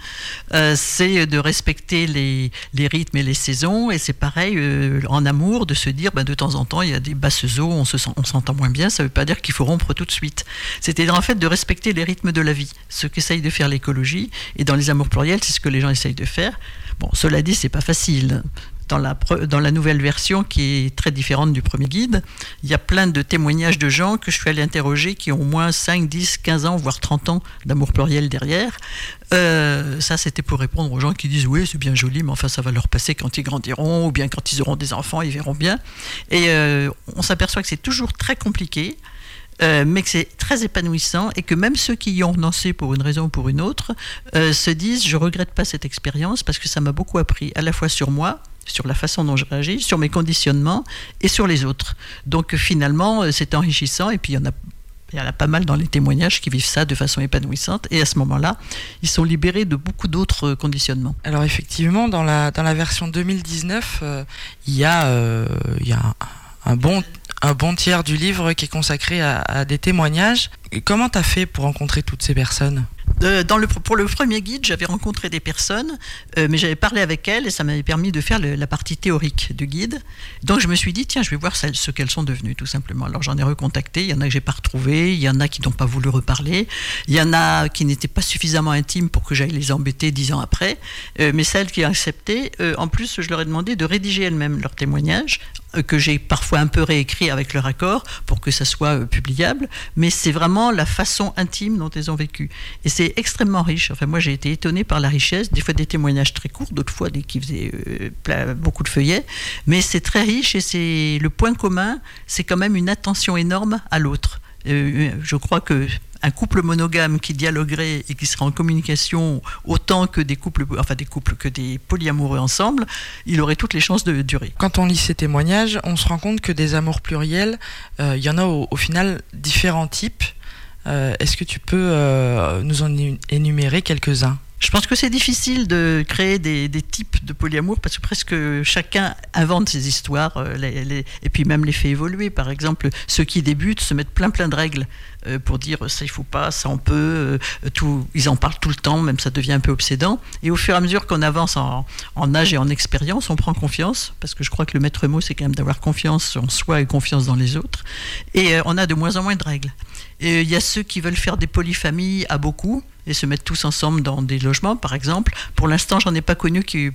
Euh, c'est de respecter les, les, rythmes et les saisons, et c'est pareil euh, en amour, de se dire ben, de temps en temps, il y a des basses eaux, on s'entend moins bien, ça ne veut pas dire qu'il faut rompre tout de suite. C'était en fait de respecter les rythmes de la vie, ce qu'essaye de faire l'écologie, et dans les amours pluriels, c'est ce que les gens essayent de faire. Bon, cela dit, c'est pas facile dans la, nouvelle version qui est très différente du premier guide, il y a plein de témoignages de gens que je suis allé interroger qui ont au moins 5, 10, 15 ans, voire 30 ans d'amour pluriel derrière. Euh, ça, c'était pour répondre aux gens qui disent oui, c'est bien joli, mais enfin, ça va leur passer quand ils grandiront ou bien quand ils auront des enfants, ils verront bien. Et euh, on s'aperçoit que c'est toujours très compliqué. Euh, mais que c'est très épanouissant et que même ceux qui y ont renoncé pour une raison ou pour une autre se disent je regrette pas cette expérience parce que ça m'a beaucoup appris à la fois sur moi sur la façon dont je réagis, sur mes conditionnements et sur les autres. Donc finalement, euh, c'est enrichissant et puis il y en a pas mal dans les témoignages qui vivent ça de façon épanouissante et à ce moment-là, ils sont libérés de beaucoup d'autres euh, conditionnements. Alors effectivement, dans la, version 2019, euh, il y a, il y a un, bon, un bon tiers du livre qui est consacré à, des témoignages. comment tu as fait pour rencontrer toutes ces personnes? Dans le, pour le premier guide, j'avais rencontré des personnes, euh, mais j'avais parlé avec elles et ça m'avait permis de faire la partie théorique du guide. Donc je me suis dit, tiens, je vais voir ce qu'elles sont devenues, tout simplement. Alors j'en ai recontacté, il y en a que j'ai pas retrouvé, il y en a qui n'ont pas voulu reparler, il y en a qui n'étaient pas suffisamment intimes pour que j'aille les embêter dix ans après, euh, mais celles qui ont accepté, euh, en plus, je leur ai demandé de rédiger elles-mêmes leurs témoignages que j'ai parfois un peu réécrit avec leur accord pour que ça soit publiable, mais c'est vraiment la façon intime dont elles ont vécu. Et c'est extrêmement riche. Enfin, moi, j'ai été étonné par la richesse, des fois des témoignages très courts, d'autres fois des qui faisaient euh, beaucoup de feuillets, mais c'est très riche et c'est le point commun, c'est quand même une attention énorme à l'autre. Euh, je crois que un couple monogame qui dialoguerait et qui serait en communication autant que des couples, enfin des couples que des polyamoureux ensemble, il aurait toutes les chances de durer. Quand on lit ces témoignages, on se rend compte que des amours pluriels, euh, il y en a au final différents types. Euh, est-ce que tu peux euh, nous en énumérer quelques-uns? Je pense que c'est difficile de créer des, types de polyamour parce que presque chacun invente ses histoires euh, et puis même les fait évoluer. Par exemple, ceux qui débutent se mettent plein plein de règles pour dire ça il faut pas, ça on peut. tout, ils en parlent tout le temps, même ça devient un peu obsédant. Et au fur et à mesure qu'on avance en, âge et en expérience, on prend confiance parce que je crois que le maître mot c'est quand même d'avoir confiance en soi et confiance dans les autres. Et on a de moins en moins de règles. Et il y a ceux qui veulent faire des polyfamilles à beaucoup et se mettre tous ensemble dans des logements, par exemple. Pour l'instant, j'en ai pas connu qui,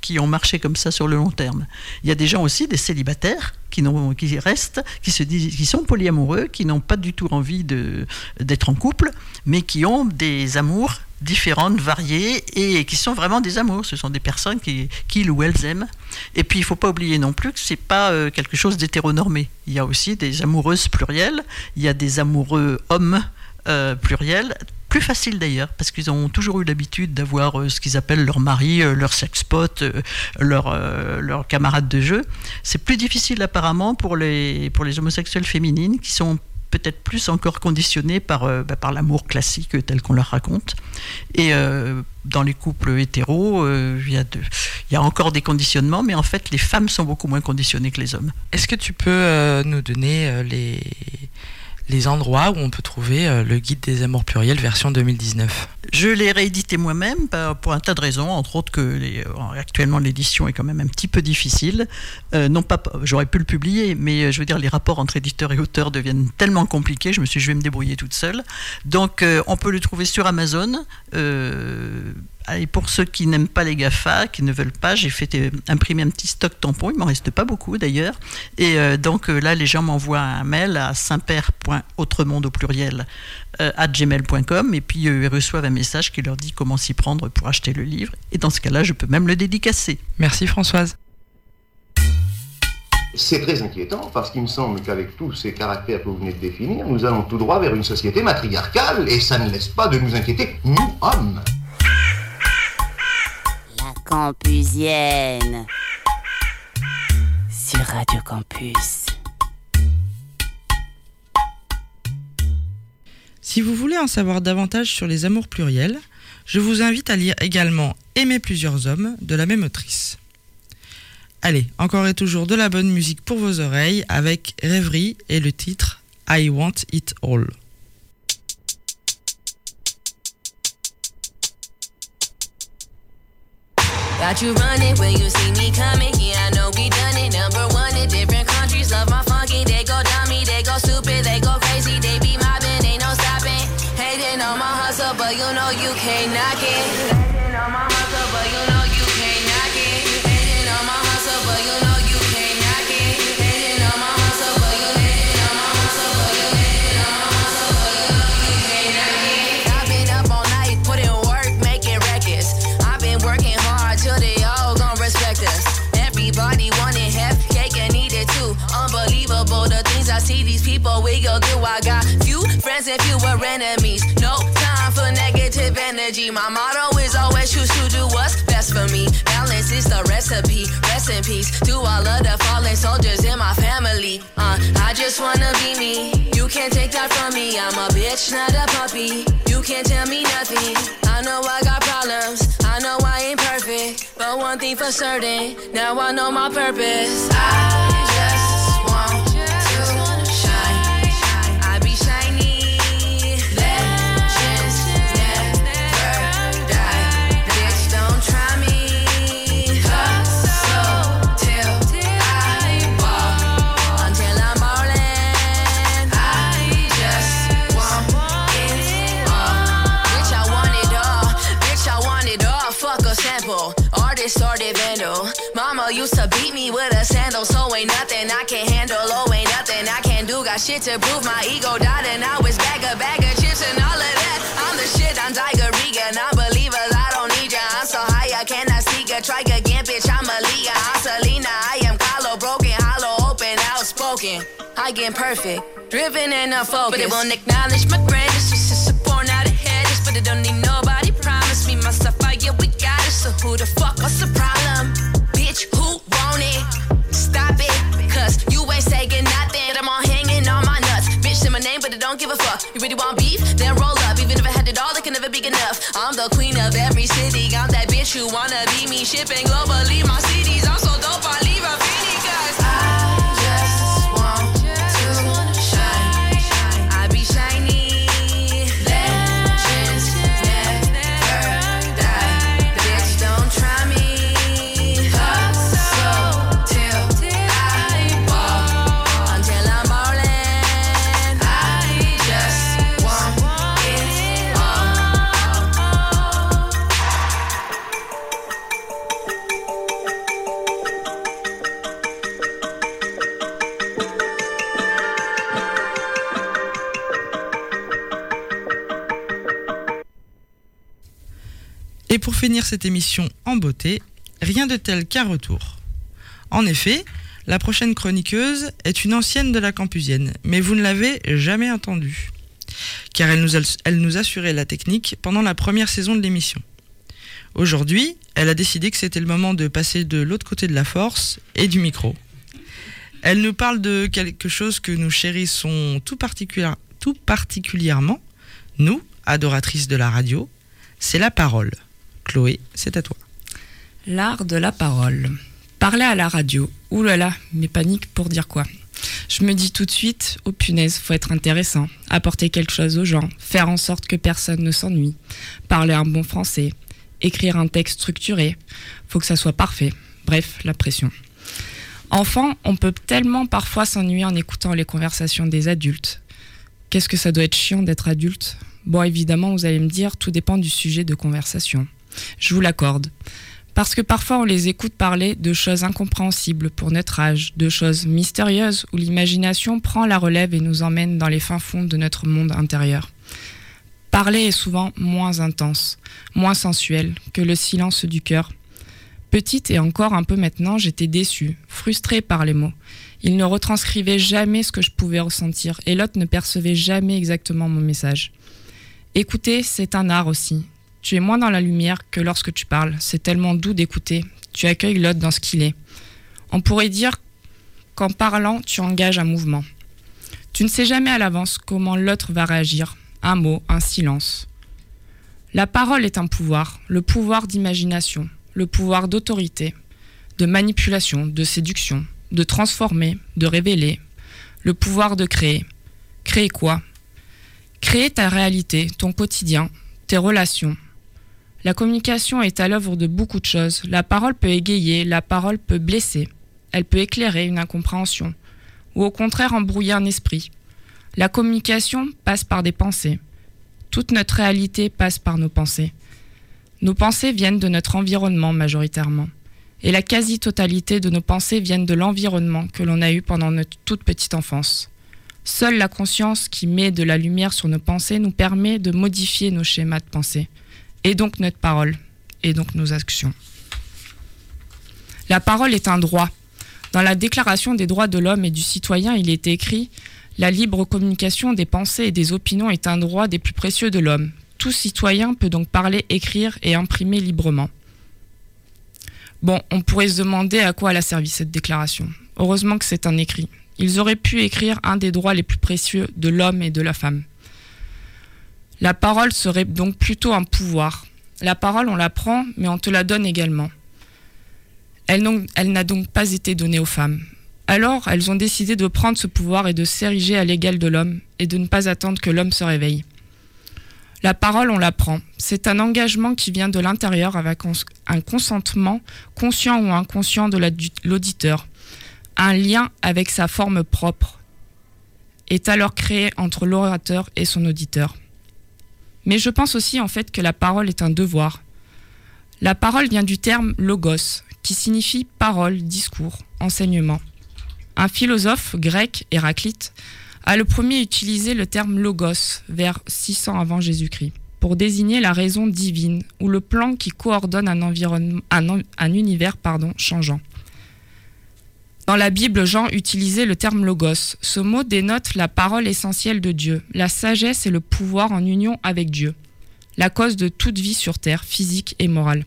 qui ont marché comme ça sur le long terme. Il y a des gens aussi, des célibataires, qui, qui restent, qui, se disent, qui sont polyamoureux, qui n'ont pas du tout envie d'être en couple, mais qui ont des amours différentes, variées, et qui sont vraiment des amours. Ce sont des personnes qui, qu'ils ou elles aiment. Et puis, il ne faut pas oublier non plus que ce n'est pas euh, quelque chose d'hétéronormé. Il y a aussi des amoureuses plurielles, il y a des amoureux hommes euh, pluriels, plus facile d'ailleurs, parce qu'ils ont toujours eu l'habitude d'avoir euh, ce qu'ils appellent leur mari, euh, leur sex-pot, euh, leur, leur camarade de jeu. C'est plus difficile apparemment pour les, pour les homosexuels féminines qui sont peut-être plus encore conditionnés par, bah, par l'amour classique tel qu'on leur raconte. Et dans les couples hétéros, il y, y, a encore des conditionnements, mais en fait, les femmes sont beaucoup moins conditionnées que les hommes. Est-ce que tu peux nous donner les les endroits où on peut trouver euh, le guide des amours pluriels version 2019 Je l'ai réédité moi-même pour un tas de raisons, entre autres que euh, actuellement l'édition est quand même un petit peu difficile. Euh, non pas, j'aurais pu le publier, mais je veux dire les rapports entre éditeurs et auteurs deviennent tellement compliqués. Je me suis, dit, je vais me débrouiller toute seule. Donc on peut le trouver sur Amazon. Et pour ceux qui n'aiment pas les GAFA, qui ne veulent pas, j'ai fait euh, imprimer un petit stock tampon. Il m'en reste pas beaucoup d'ailleurs. Et euh, donc euh, là, les gens m'envoient un mail à saintpère.autremonde au pluriel à gmail.com et puis ils reçoivent un message qui leur dit comment s'y prendre pour acheter le livre. Et dans ce cas-là, je peux même le dédicacer. Merci Françoise. C'est très inquiétant parce qu'il me semble qu'avec tous ces caractères que vous venez de définir, nous allons tout droit vers une société matriarcale et ça ne laisse pas de nous inquiéter, nous hommes. Campusienne sur Radio Campus. Si vous voulez en savoir davantage sur les amours pluriels, je vous invite à lire également Aimer plusieurs hommes de la même autrice. Allez, encore et toujours de la bonne musique pour vos oreilles avec Rêverie et le titre I Want It All. Got you running when you see me coming. Yeah, I know we done it. Number one in different countries. Love my funky. They go dummy, they go stupid, they go crazy. They be mobbing, ain't no stopping. Hating on my hustle, but you know you can't knock it. Recipe. Rest in peace to all of the fallen soldiers in my family. Uh, I just wanna be me. You can't take that from me. I'm a bitch, not a puppy. You can't tell me nothing. I know I got problems. I know I ain't perfect. But one thing for certain, now I know my purpose. I shit to prove. My ego died, and now it's bag a bag of chips and all of that. I'm the shit. I'm Tiger Regan. I'm believers. I don't need ya. I'm so high, I cannot seek ya. Try again, bitch. I'm Aaliyah. I'm Selena. I am Carlo, broken, hollow, open, outspoken. I get perfect, driven and unfocused. But it won't acknowledge my greatness. It's just a born out of headers, but it don't need nobody. Promise me myself, I oh, yeah, we got it. So who the fuck? What's the problem? Want beef? Then roll up. Even if I had it all, it can never be enough. I'm the queen of every city. I'm that bitch who wanna be me. Shipping globally, my finir cette émission en beauté, rien de tel qu'un retour. En effet, la prochaine chroniqueuse est une ancienne de la Campusienne, mais vous ne l'avez jamais entendue, car elle nous, assurait la technique pendant la première saison de l'émission. Aujourd'hui, elle a décidé que c'était le moment de passer de l'autre côté de la force et du micro. Elle nous parle de quelque chose que nous chérissons tout particulièrement, nous, adoratrices de la radio, c'est la parole. Chloé, c'est à toi. L'art de la parole. Parler à la radio. Ouh là là, mais panique pour dire quoi Je me dis tout de suite, oh punaise, faut être intéressant, apporter quelque chose aux gens, faire en sorte que personne ne s'ennuie, parler un bon français, écrire un texte structuré, faut que ça soit parfait. Bref, la pression. Enfant, on peut tellement parfois s'ennuyer en écoutant les conversations des adultes. Qu'est-ce que ça doit être chiant d'être adulte? Bon, évidemment, vous allez me dire, tout dépend du sujet de conversation. Je vous l'accorde. Parce que parfois on les écoute parler de choses incompréhensibles pour notre âge, de choses mystérieuses où l'imagination prend la relève et nous emmène dans les fins fonds de notre monde intérieur. Parler est souvent moins intense, moins sensuel que le silence du cœur. Petite et encore un peu maintenant, j'étais déçue, frustrée par les mots. Ils ne retranscrivaient jamais ce que je pouvais ressentir et l'autre ne percevait jamais exactement mon message. Écouter, c'est un art aussi, tu es moins dans la lumière que lorsque tu parles. C'est tellement doux d'écouter. Tu accueilles l'autre dans ce qu'il est. On pourrait dire qu'en parlant, tu engages un mouvement. Tu ne sais jamais à l'avance comment l'autre va réagir. Un mot, un silence. La parole est un pouvoir, le pouvoir d'imagination, le pouvoir d'autorité, de manipulation, de séduction, de transformer, de révéler, le pouvoir de créer. Créer quoi? Créer ta réalité, ton quotidien, tes relations, la communication est à l'œuvre de beaucoup de choses. La parole peut égayer, la parole peut blesser, elle peut éclairer une incompréhension, ou au contraire embrouiller un esprit. La communication passe par des pensées. Toute notre réalité passe par nos pensées. Nos pensées viennent de notre environnement majoritairement. Et la quasi-totalité de nos pensées viennent de l'environnement que l'on a eu pendant notre toute petite enfance. Seule la conscience qui met de la lumière sur nos pensées nous permet de modifier nos schémas de pensée et donc notre parole, et donc nos actions. La parole est un droit. Dans la Déclaration des droits de l'homme et du citoyen, il est écrit La libre communication des pensées et des opinions est un droit des plus précieux de l'homme. Tout citoyen peut donc parler, écrire et imprimer librement. Bon, on pourrait se demander à quoi elle a servi cette déclaration. Heureusement que c'est un écrit. Ils auraient pu écrire un des droits les plus précieux de l'homme et de la femme. La parole serait donc plutôt un pouvoir. La parole, on la prend, mais on te la donne également. Elle, n'a donc pas été donnée aux femmes. Alors, elles ont décidé de prendre ce pouvoir et de s'ériger à l'égal de l'homme, et de ne pas attendre que l'homme se réveille. La parole, on la prend. C'est un engagement qui vient de l'intérieur avec un consentement conscient ou inconscient de l'auditeur. Un lien avec sa forme propre est alors créé entre l'orateur et son auditeur. Mais je pense aussi en fait que la parole est un devoir. La parole vient du terme logos, qui signifie parole, discours, enseignement. Un philosophe grec, Héraclite, a le premier utilisé le terme logos vers 600 avant Jésus-Christ pour désigner la raison divine ou le plan qui coordonne un, univers changeant. Dans la Bible, Jean utilisait le terme logos. Ce mot dénote la parole essentielle de Dieu, la sagesse et le pouvoir en union avec Dieu, la cause de toute vie sur terre, physique et morale.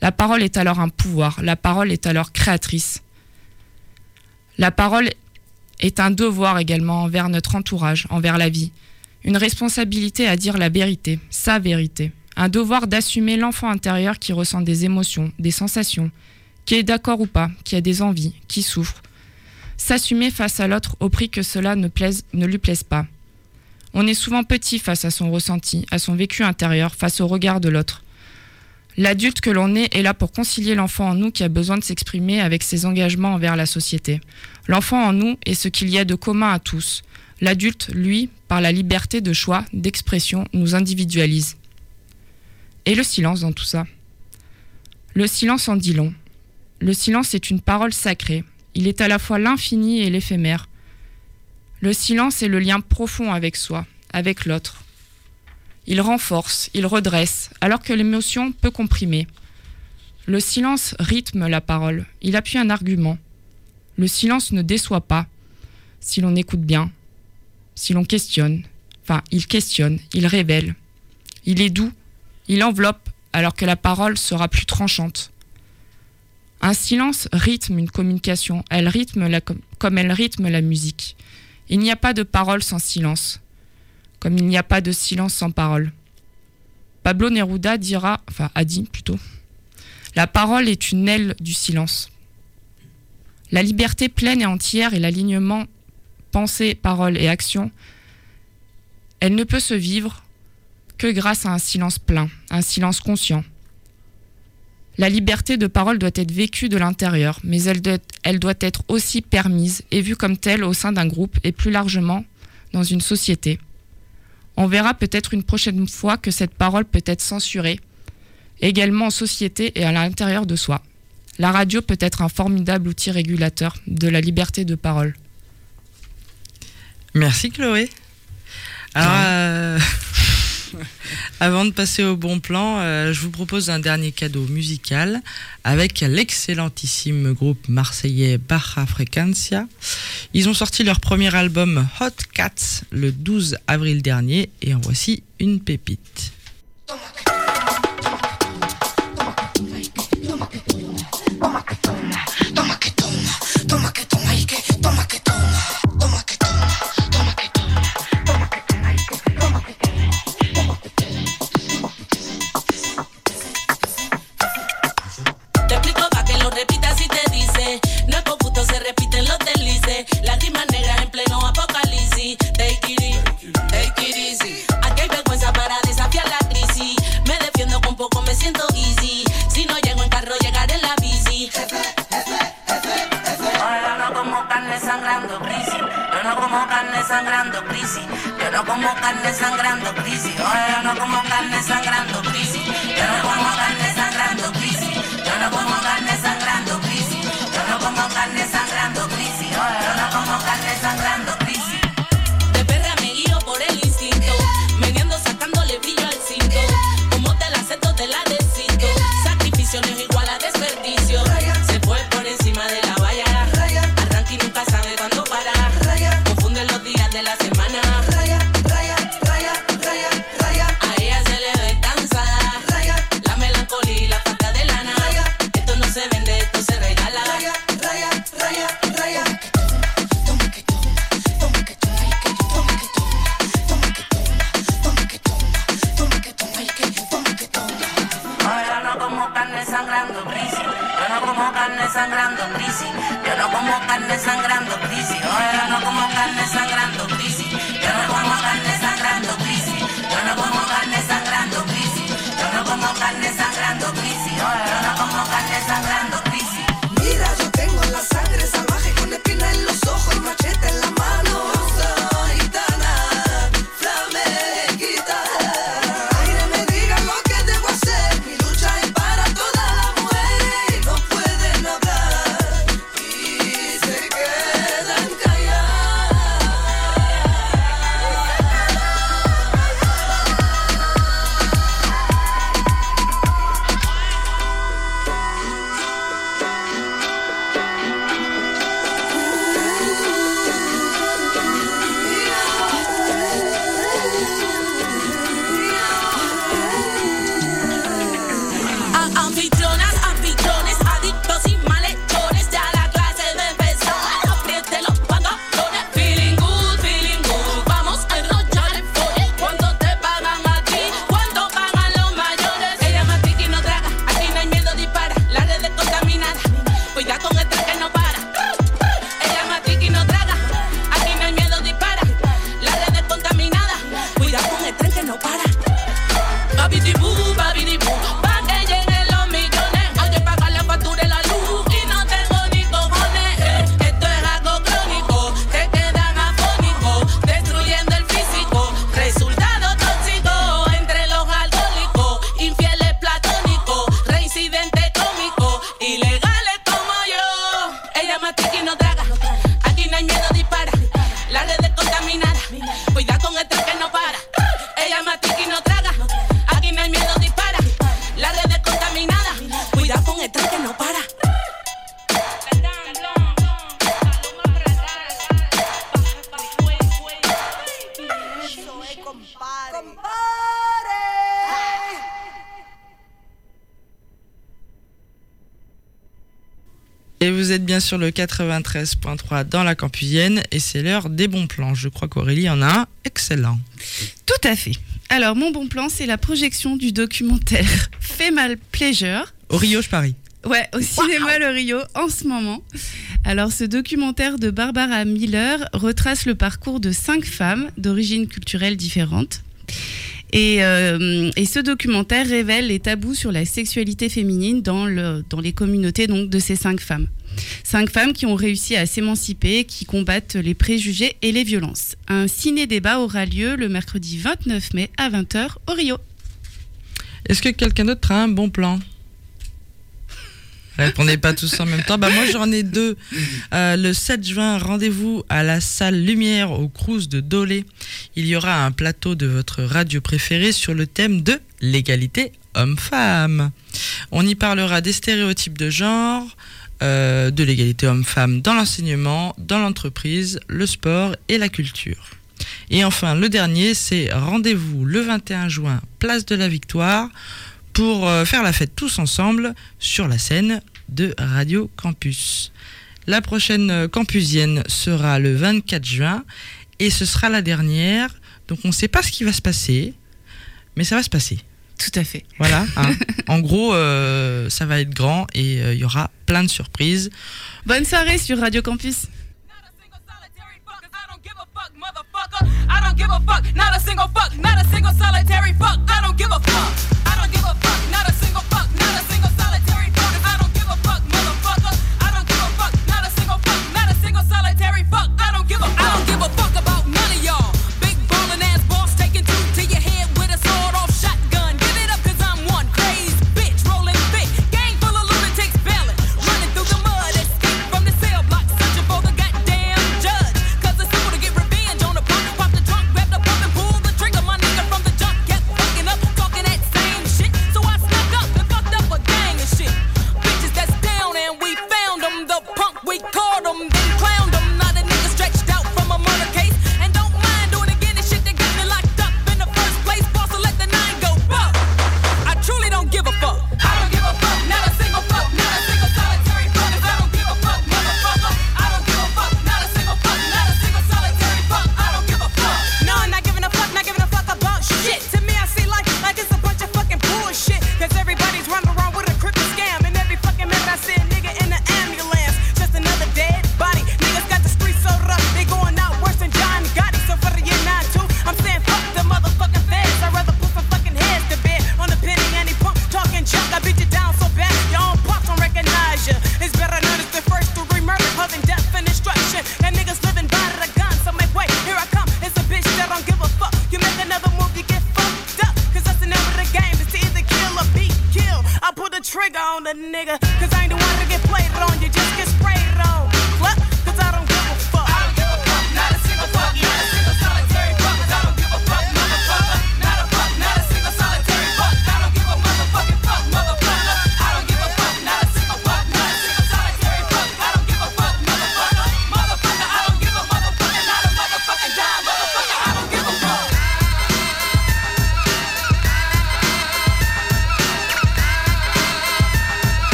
La parole est alors un pouvoir, la parole est alors créatrice. La parole est un devoir également envers notre entourage, envers la vie, une responsabilité à dire la vérité, sa vérité, un devoir d'assumer l'enfant intérieur qui ressent des émotions, des sensations, qui est d'accord ou pas, qui a des envies, qui souffre. S'assumer face à l'autre au prix que cela ne, plaise, ne lui plaise pas. On est souvent petit face à son ressenti, à son vécu intérieur, face au regard de l'autre. L'adulte que l'on est est là pour concilier l'enfant en nous qui a besoin de s'exprimer avec ses engagements envers la société. L'enfant en nous est ce qu'il y a de commun à tous. L'adulte, lui, par la liberté de choix, d'expression, nous individualise. Et le silence dans tout ça? Le silence en dit long. Le silence est une parole sacrée. Il est à la fois l'infini et l'éphémère. Le silence est le lien profond avec soi, avec l'autre. Il renforce, il redresse, alors que l'émotion peut comprimer. Le silence rythme la parole, il appuie un argument. Le silence ne déçoit pas, si l'on écoute bien, si l'on questionne. Enfin, il questionne, il révèle. Il est doux, il enveloppe, alors que la parole sera plus tranchante. Un silence rythme une communication, elle rythme la comme elle rythme la musique. Il n'y a pas de parole sans silence, comme il n'y a pas de silence sans parole. Pablo Neruda dira, enfin a dit plutôt, la parole est une aile du silence. La liberté pleine et entière et l'alignement pensée, parole et action, elle ne peut se vivre que grâce à un silence plein, un silence conscient, la liberté de parole doit être vécue de l'intérieur, mais elle doit, être aussi permise et vue comme telle au sein d'un groupe et plus largement dans une société. On verra peut-être une prochaine fois que cette parole peut être censurée, également en société et à l'intérieur de soi. La radio peut être un formidable outil régulateur de la liberté de parole. Merci Chloé. Alors, euh, Avant de passer au bon plan, euh, je vous propose un dernier cadeau musical avec l'excellentissime groupe marseillais Baja Frecancia. Ils ont sorti leur premier album Hot Cats le 12 avril dernier et en voici une pépite. Et vous êtes bien sur le 93.3 dans la Campusienne et c'est l'heure des bons plans. Je crois qu'Aurélie en a un excellent. Tout à fait. Alors, mon bon plan, c'est la projection du documentaire Fait mal Pleasure. Au Rio, je parie. Ouais, au cinéma wow. Le Rio en ce moment. Alors ce documentaire de Barbara Miller retrace le parcours de cinq femmes d'origine culturelle différente. Et, euh, et, ce documentaire révèle les tabous sur la sexualité féminine dans, le, dans les communautés donc, de ces cinq femmes. Cinq femmes qui ont réussi à s'émanciper, qui combattent les préjugés et les violences. Un ciné-débat aura lieu le mercredi 29 mai à 20h au Rio. Est-ce que quelqu'un d'autre a un bon plan? Répondez pas tous en même temps. Bah moi j'en ai deux. Euh, le 7 juin, rendez-vous à la salle Lumière au Crous de Dolé. Il y aura un plateau de votre radio préférée sur le thème de l'égalité homme-femme. On y parlera des stéréotypes de genre, euh, de l'égalité homme-femme dans l'enseignement, dans l'entreprise, le sport et la culture. Et enfin, le dernier, c'est rendez-vous le 21 juin, place de la Victoire, pour euh, faire la fête tous ensemble sur la scène de Radio Campus. La prochaine euh, campusienne sera le 24 juin et ce sera la dernière. Donc on ne sait pas ce qui va se passer, mais ça va se passer. Tout à fait. Voilà. Hein. En gros, euh, ça va être grand et euh, il y aura plein de surprises. Bonne soirée sur Radio Campus.